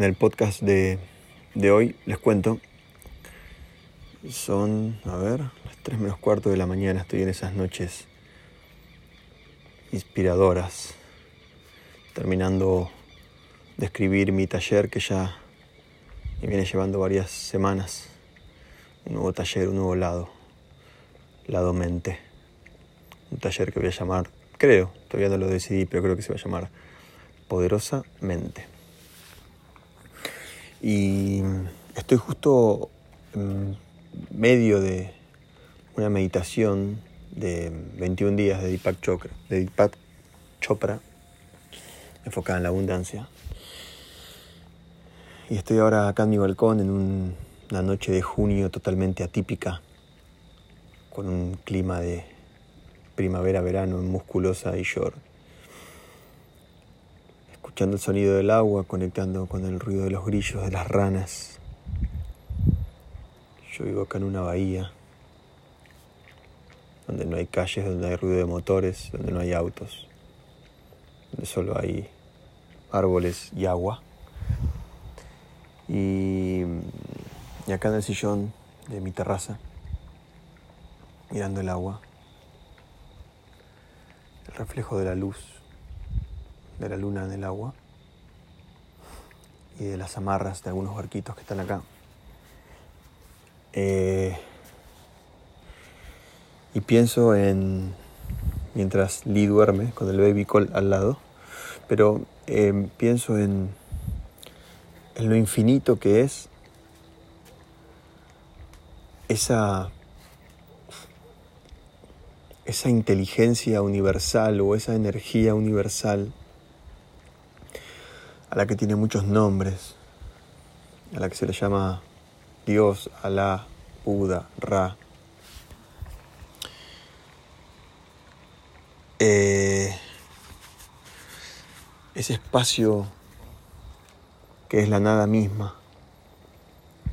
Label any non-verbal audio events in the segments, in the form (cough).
En el podcast de, de hoy les cuento, son, a ver, las 3 menos cuarto de la mañana, estoy en esas noches inspiradoras, terminando de escribir mi taller que ya me viene llevando varias semanas, un nuevo taller, un nuevo lado, lado mente, un taller que voy a llamar, creo, todavía no lo decidí, pero creo que se va a llamar poderosamente. Y estoy justo en medio de una meditación de 21 días de Deepak Chopra, enfocada en la abundancia. Y estoy ahora acá en mi balcón en una noche de junio totalmente atípica, con un clima de primavera-verano musculosa y short escuchando el sonido del agua, conectando con el ruido de los grillos, de las ranas. Yo vivo acá en una bahía, donde no hay calles, donde hay ruido de motores, donde no hay autos, donde solo hay árboles y agua. Y, y acá en el sillón de mi terraza, mirando el agua, el reflejo de la luz de la luna en el agua y de las amarras de algunos barquitos que están acá. Eh, y pienso en, mientras Lee duerme con el baby call al lado, pero eh, pienso en, en lo infinito que es esa esa inteligencia universal o esa energía universal a la que tiene muchos nombres, a la que se le llama Dios, Alá, Buda, Ra. Eh, ese espacio que es la nada misma,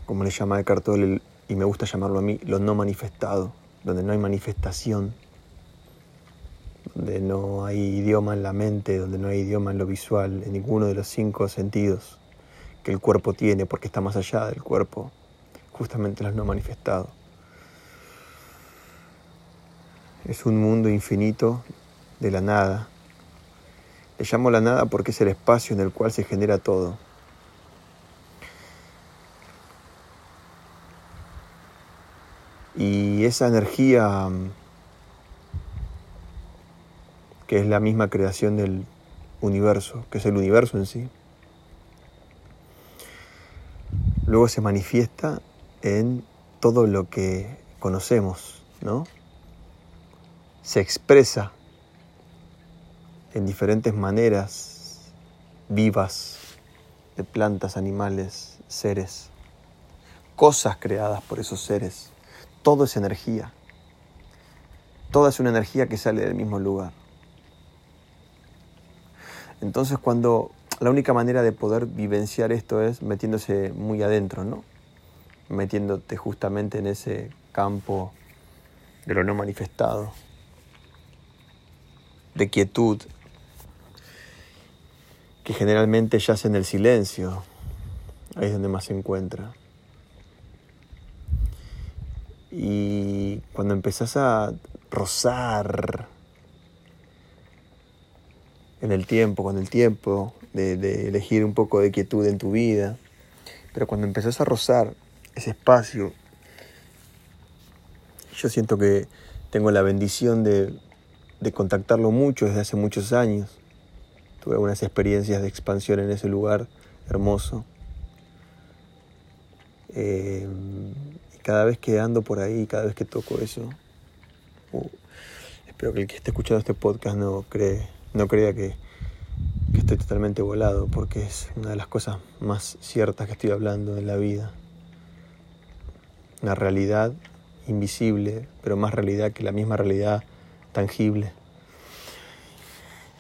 como le llama Eckhart Tolle, y me gusta llamarlo a mí, lo no manifestado, donde no hay manifestación donde no hay idioma en la mente, donde no hay idioma en lo visual, en ninguno de los cinco sentidos que el cuerpo tiene, porque está más allá del cuerpo, justamente los no manifestados. Es un mundo infinito de la nada. Le llamo la nada porque es el espacio en el cual se genera todo. Y esa energía que es la misma creación del universo, que es el universo en sí. Luego se manifiesta en todo lo que conocemos, ¿no? Se expresa en diferentes maneras vivas de plantas, animales, seres, cosas creadas por esos seres. Todo es energía. Toda es una energía que sale del mismo lugar. Entonces cuando la única manera de poder vivenciar esto es metiéndose muy adentro, ¿no? Metiéndote justamente en ese campo de lo no manifestado, de quietud, que generalmente yace en el silencio, ahí es donde más se encuentra. Y cuando empezás a rozar en el tiempo, con el tiempo, de, elegir un poco de quietud en tu vida. Pero cuando empezás a rozar ese espacio, yo siento que tengo la bendición de, de contactarlo mucho desde hace muchos años. Tuve algunas experiencias de expansión en ese lugar hermoso. Eh, y cada vez que ando por ahí, cada vez que toco eso, uh, espero que el que esté escuchando este podcast no cree no crea que, estoy totalmente volado, porque es una de las cosas más ciertas que estoy hablando en la vida. Una realidad invisible, pero más realidad que la misma realidad tangible.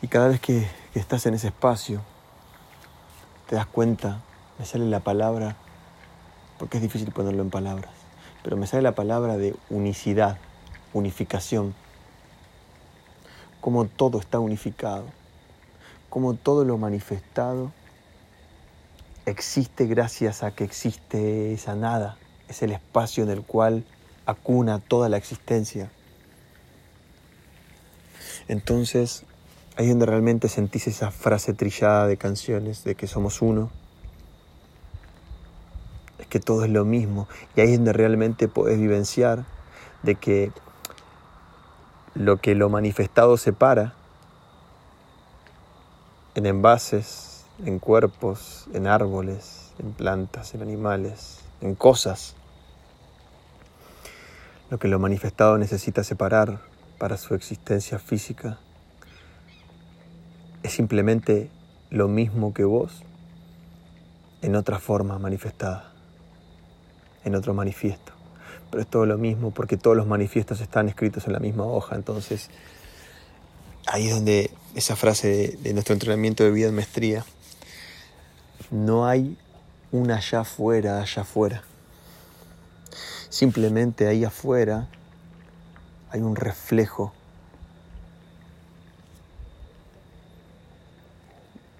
Y cada vez que, que estás en ese espacio, te das cuenta, me sale la palabra, porque es difícil ponerlo en palabras, pero me sale la palabra de unicidad, unificación como todo está unificado, como todo lo manifestado existe gracias a que existe esa nada, es el espacio en el cual acuna toda la existencia. Entonces, ahí es donde realmente sentís esa frase trillada de canciones de que somos uno, es que todo es lo mismo, y ahí es donde realmente podés vivenciar de que lo que lo manifestado separa en envases, en cuerpos, en árboles, en plantas, en animales, en cosas. Lo que lo manifestado necesita separar para su existencia física es simplemente lo mismo que vos en otra forma manifestada, en otro manifiesto. Pero es todo lo mismo porque todos los manifiestos están escritos en la misma hoja. Entonces, ahí es donde esa frase de, nuestro entrenamiento de vida en maestría, no hay un allá afuera, allá afuera. Simplemente ahí afuera hay un reflejo.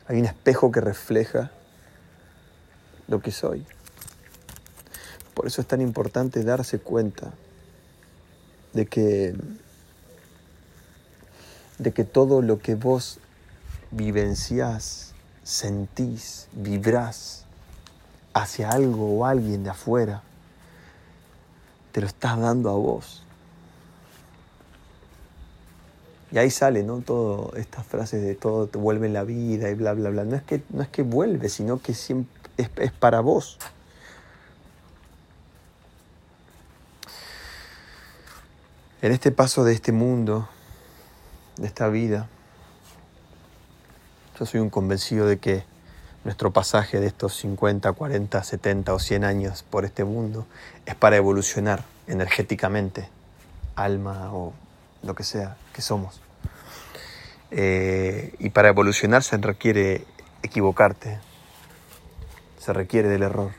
Hay un espejo que refleja lo que soy. Por eso es tan importante darse cuenta de que de que todo lo que vos vivenciás, sentís, vibrás hacia algo o alguien de afuera, te lo estás dando a vos. Y ahí sale, ¿no? Todo estas frases de todo te vuelve la vida y bla, bla, bla. No es que, no es que vuelve, sino que siempre es para vos. En este paso de este mundo, de esta vida, yo soy un convencido de que nuestro pasaje de estos 50, 40, 70 o 100 años por este mundo es para evolucionar energéticamente, alma o lo que sea que somos. Eh, y para evolucionar se requiere equivocarte, se requiere del error.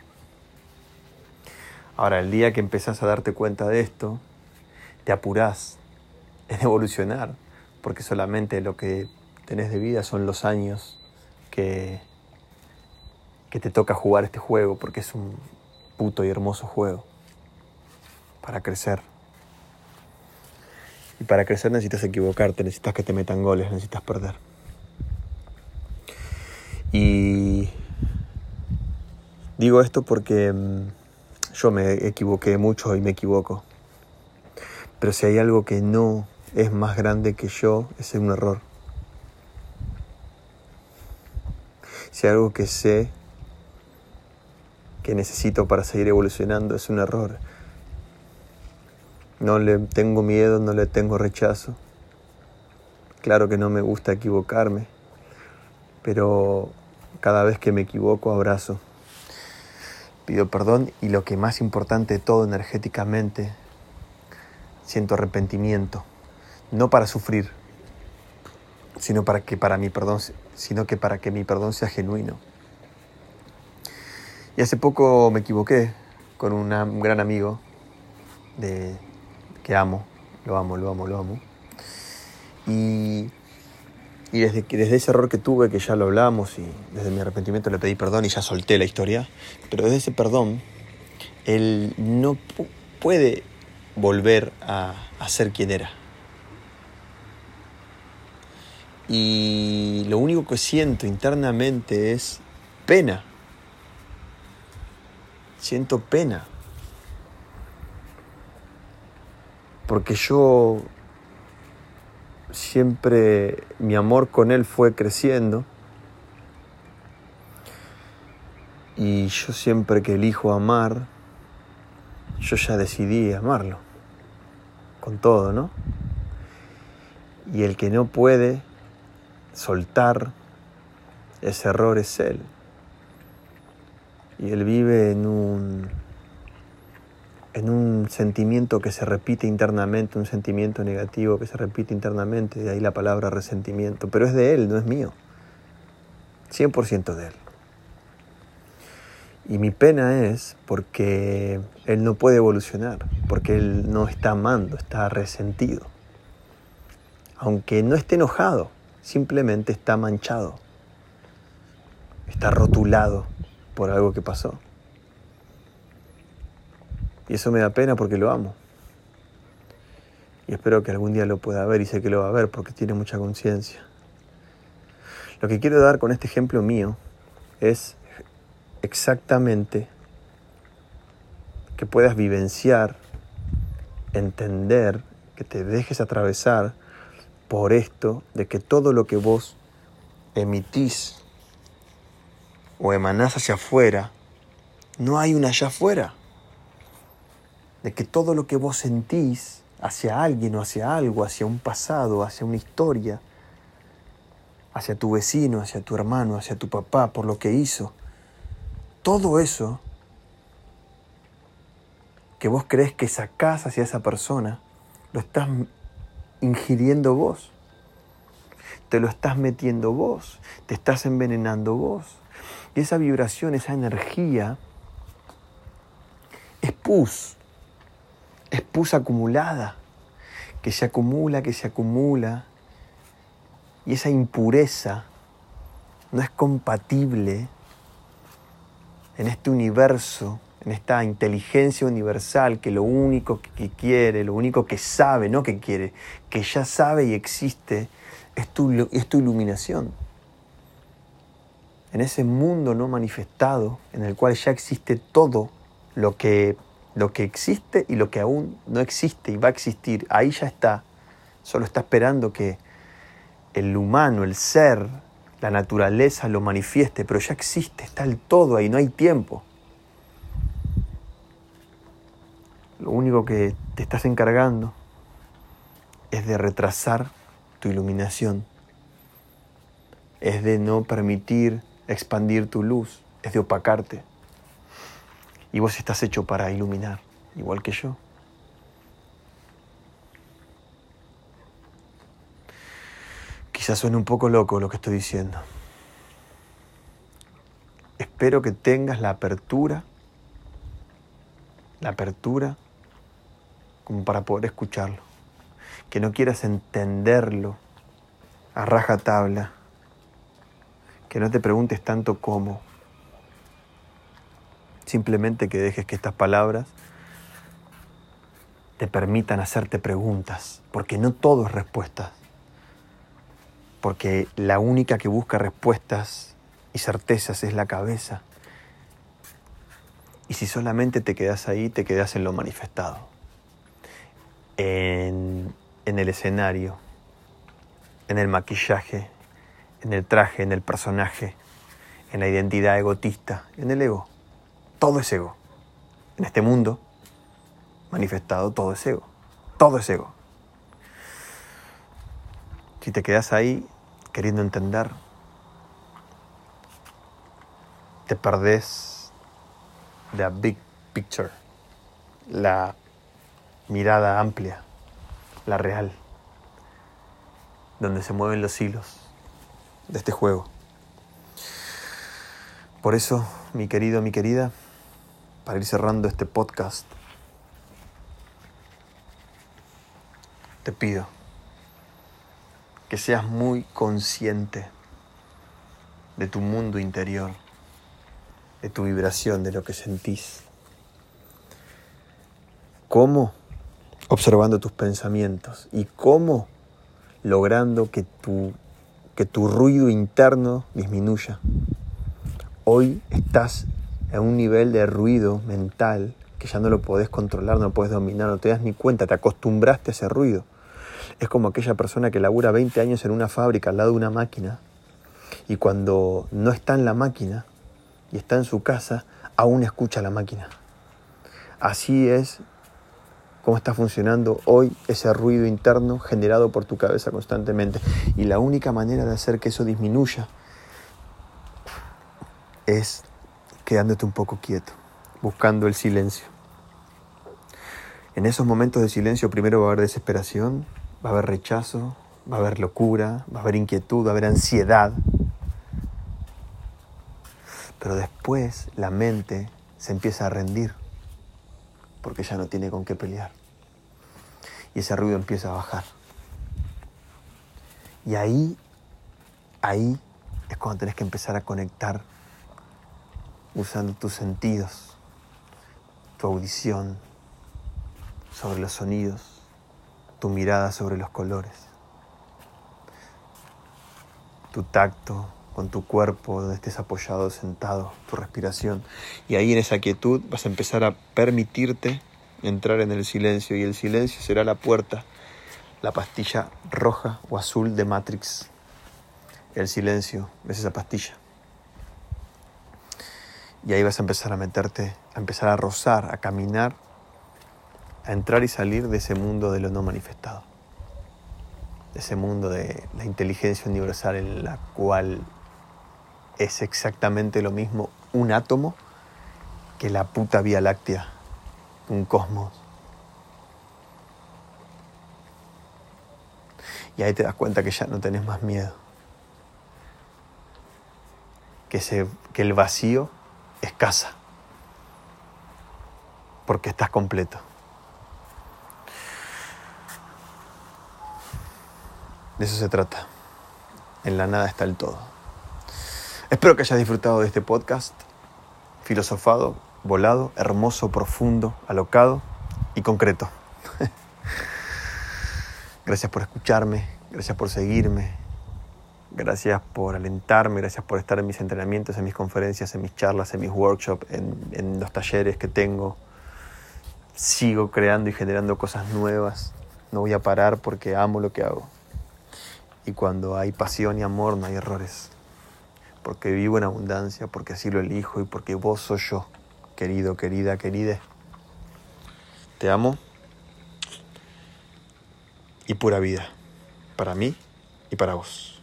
Ahora, el día que empezás a darte cuenta de esto, te apurás en (laughs) evolucionar, porque solamente lo que tenés de vida son los años que, que te toca jugar este juego, porque es un puto y hermoso juego para crecer. Y para crecer necesitas equivocarte, necesitas que te metan goles, necesitas perder. Y digo esto porque mm, yo me equivoqué mucho y me equivoco. Pero si hay algo que no es más grande que yo, es un error. Si hay algo que sé que necesito para seguir evolucionando, es un error. No le tengo miedo, no le tengo rechazo. Claro que no me gusta equivocarme, pero cada vez que me equivoco abrazo. Pido perdón y lo que más importante de todo energéticamente, siento arrepentimiento, no para sufrir, sino para que para mi perdón, sino que para que mi perdón sea genuino. Y hace poco me equivoqué con un gran amigo de, que amo, lo amo, lo amo, lo amo. Y, y desde, desde ese error que tuve, que ya lo hablamos, y desde mi arrepentimiento le pedí perdón y ya solté la historia, pero desde ese perdón, él no puede volver a, a ser quien era. Y lo único que siento internamente es pena. Siento pena. porque yo siempre mi amor con él fue creciendo y yo siempre que elijo amar, yo ya decidí amarlo, con todo, ¿no? Y el que no puede soltar ese error es él. Y él vive en un en un sentimiento que se repite internamente, un sentimiento negativo que se repite internamente, de ahí la palabra resentimiento, pero es de él, no es mío, 100% de él. Y mi pena es porque él no puede evolucionar, porque él no está amando, está resentido. Aunque no esté enojado, simplemente está manchado, está rotulado por algo que pasó. Y eso me da pena porque lo amo. Y espero que algún día lo pueda ver y sé que lo va a ver porque tiene mucha conciencia. Lo que quiero dar con este ejemplo mío es exactamente que puedas vivenciar, entender, que te dejes atravesar por esto de que todo lo que vos emitís o emanás hacia afuera, no hay una allá afuera. De que todo lo que vos sentís hacia alguien o hacia algo, hacia un pasado, hacia una historia, hacia tu vecino, hacia tu hermano, hacia tu papá, por lo que hizo, todo eso que vos crees que sacás hacia esa persona, lo estás ingiriendo vos. Te lo estás metiendo vos, te estás envenenando vos. Y esa vibración, esa energía, es pus, es pus acumulada, que se acumula, que se acumula. Y esa impureza no es compatible en este universo, en esta inteligencia universal que lo único que quiere, lo único que sabe, no que quiere, que ya sabe y existe, es tu, es tu iluminación. En ese mundo no manifestado, en el cual ya existe todo lo que, lo que existe y lo que aún no existe y va a existir, ahí ya está, solo está esperando que el humano, el ser, la naturaleza lo manifieste, pero ya existe, está el todo ahí, no hay tiempo. Lo único que te estás encargando es de retrasar tu iluminación, es de no permitir expandir tu luz, es de opacarte. Y vos estás hecho para iluminar, igual que yo. Quizás suene un poco loco lo que estoy diciendo. Espero que tengas la apertura, la apertura como para poder escucharlo. Que no quieras entenderlo a raja tabla que no te preguntes tanto cómo. Simplemente que dejes que estas palabras te permitan hacerte preguntas, porque no todo es respuestas. Porque la única que busca respuestas y certezas es la cabeza. Y si solamente te quedas ahí, te quedas en lo manifestado, en, en el escenario, en el maquillaje, en el traje, en el personaje, en la identidad egotista, en el ego. Todo es ego. En este mundo manifestado todo es ego. Todo es ego. Si te quedas ahí queriendo entender, te perdés la big picture, la mirada amplia, la real, donde se mueven los hilos de este juego. Por eso, mi querido, mi querida, para ir cerrando este podcast, te pido que seas muy consciente de tu mundo interior, de tu vibración, de lo que sentís. ¿Cómo? Observando tus pensamientos. ¿Y cómo? Logrando que tu que tu ruido interno disminuya. Hoy estás en un nivel de ruido mental que ya no lo podés controlar, no lo podés dominar, no te das ni cuenta, te acostumbraste a ese ruido. Es como aquella persona que labura 20 años en una fábrica al lado de una máquina y cuando no está en la máquina y está en su casa, aún escucha la máquina. Así es cómo está funcionando hoy ese ruido interno generado por tu cabeza constantemente. Y la única manera de hacer que eso disminuya es quedándote un poco quieto, buscando el silencio. En esos momentos de silencio primero va a haber desesperación, va a haber rechazo, va a haber locura, va a haber inquietud, va a haber ansiedad. Pero después la mente se empieza a rendir porque ya no tiene con qué pelear y ese ruido empieza a bajar. Y ahí, ahí es cuando tenés que empezar a conectar usando tus sentidos, tu audición sobre los sonidos, tu mirada sobre los colores, tu tacto con tu cuerpo donde estés apoyado, sentado, tu respiración. Y ahí en esa quietud vas a empezar a permitirte entrar en el silencio y el silencio será la puerta, la pastilla roja o azul de Matrix. El silencio es esa pastilla. Y ahí vas a empezar a meterte, a empezar a rozar, a caminar, a entrar y salir de ese mundo de lo no manifestado. De ese mundo de la inteligencia universal en la cual es exactamente lo mismo un átomo que la puta Vía Láctea, un cosmos. Y ahí te das cuenta que ya no tenés más miedo. Que, que el vacío escasa, porque estás completo. De eso se trata. En la nada está el todo. Espero que hayas disfrutado de este podcast, filosofado, volado, hermoso, profundo, alocado y concreto. (laughs) gracias por escucharme, gracias por seguirme, Gracias por alentarme, gracias por estar en mis entrenamientos, en mis conferencias, en mis charlas, en mis workshops, en, los talleres que tengo. Sigo creando y generando cosas nuevas. No voy a parar porque amo lo que hago. Y cuando hay pasión y amor no hay errores. Porque vivo en abundancia, porque así lo elijo y porque vos sos yo, querido, querida, querida. Te amo. Y pura vida. Para mí y para vos.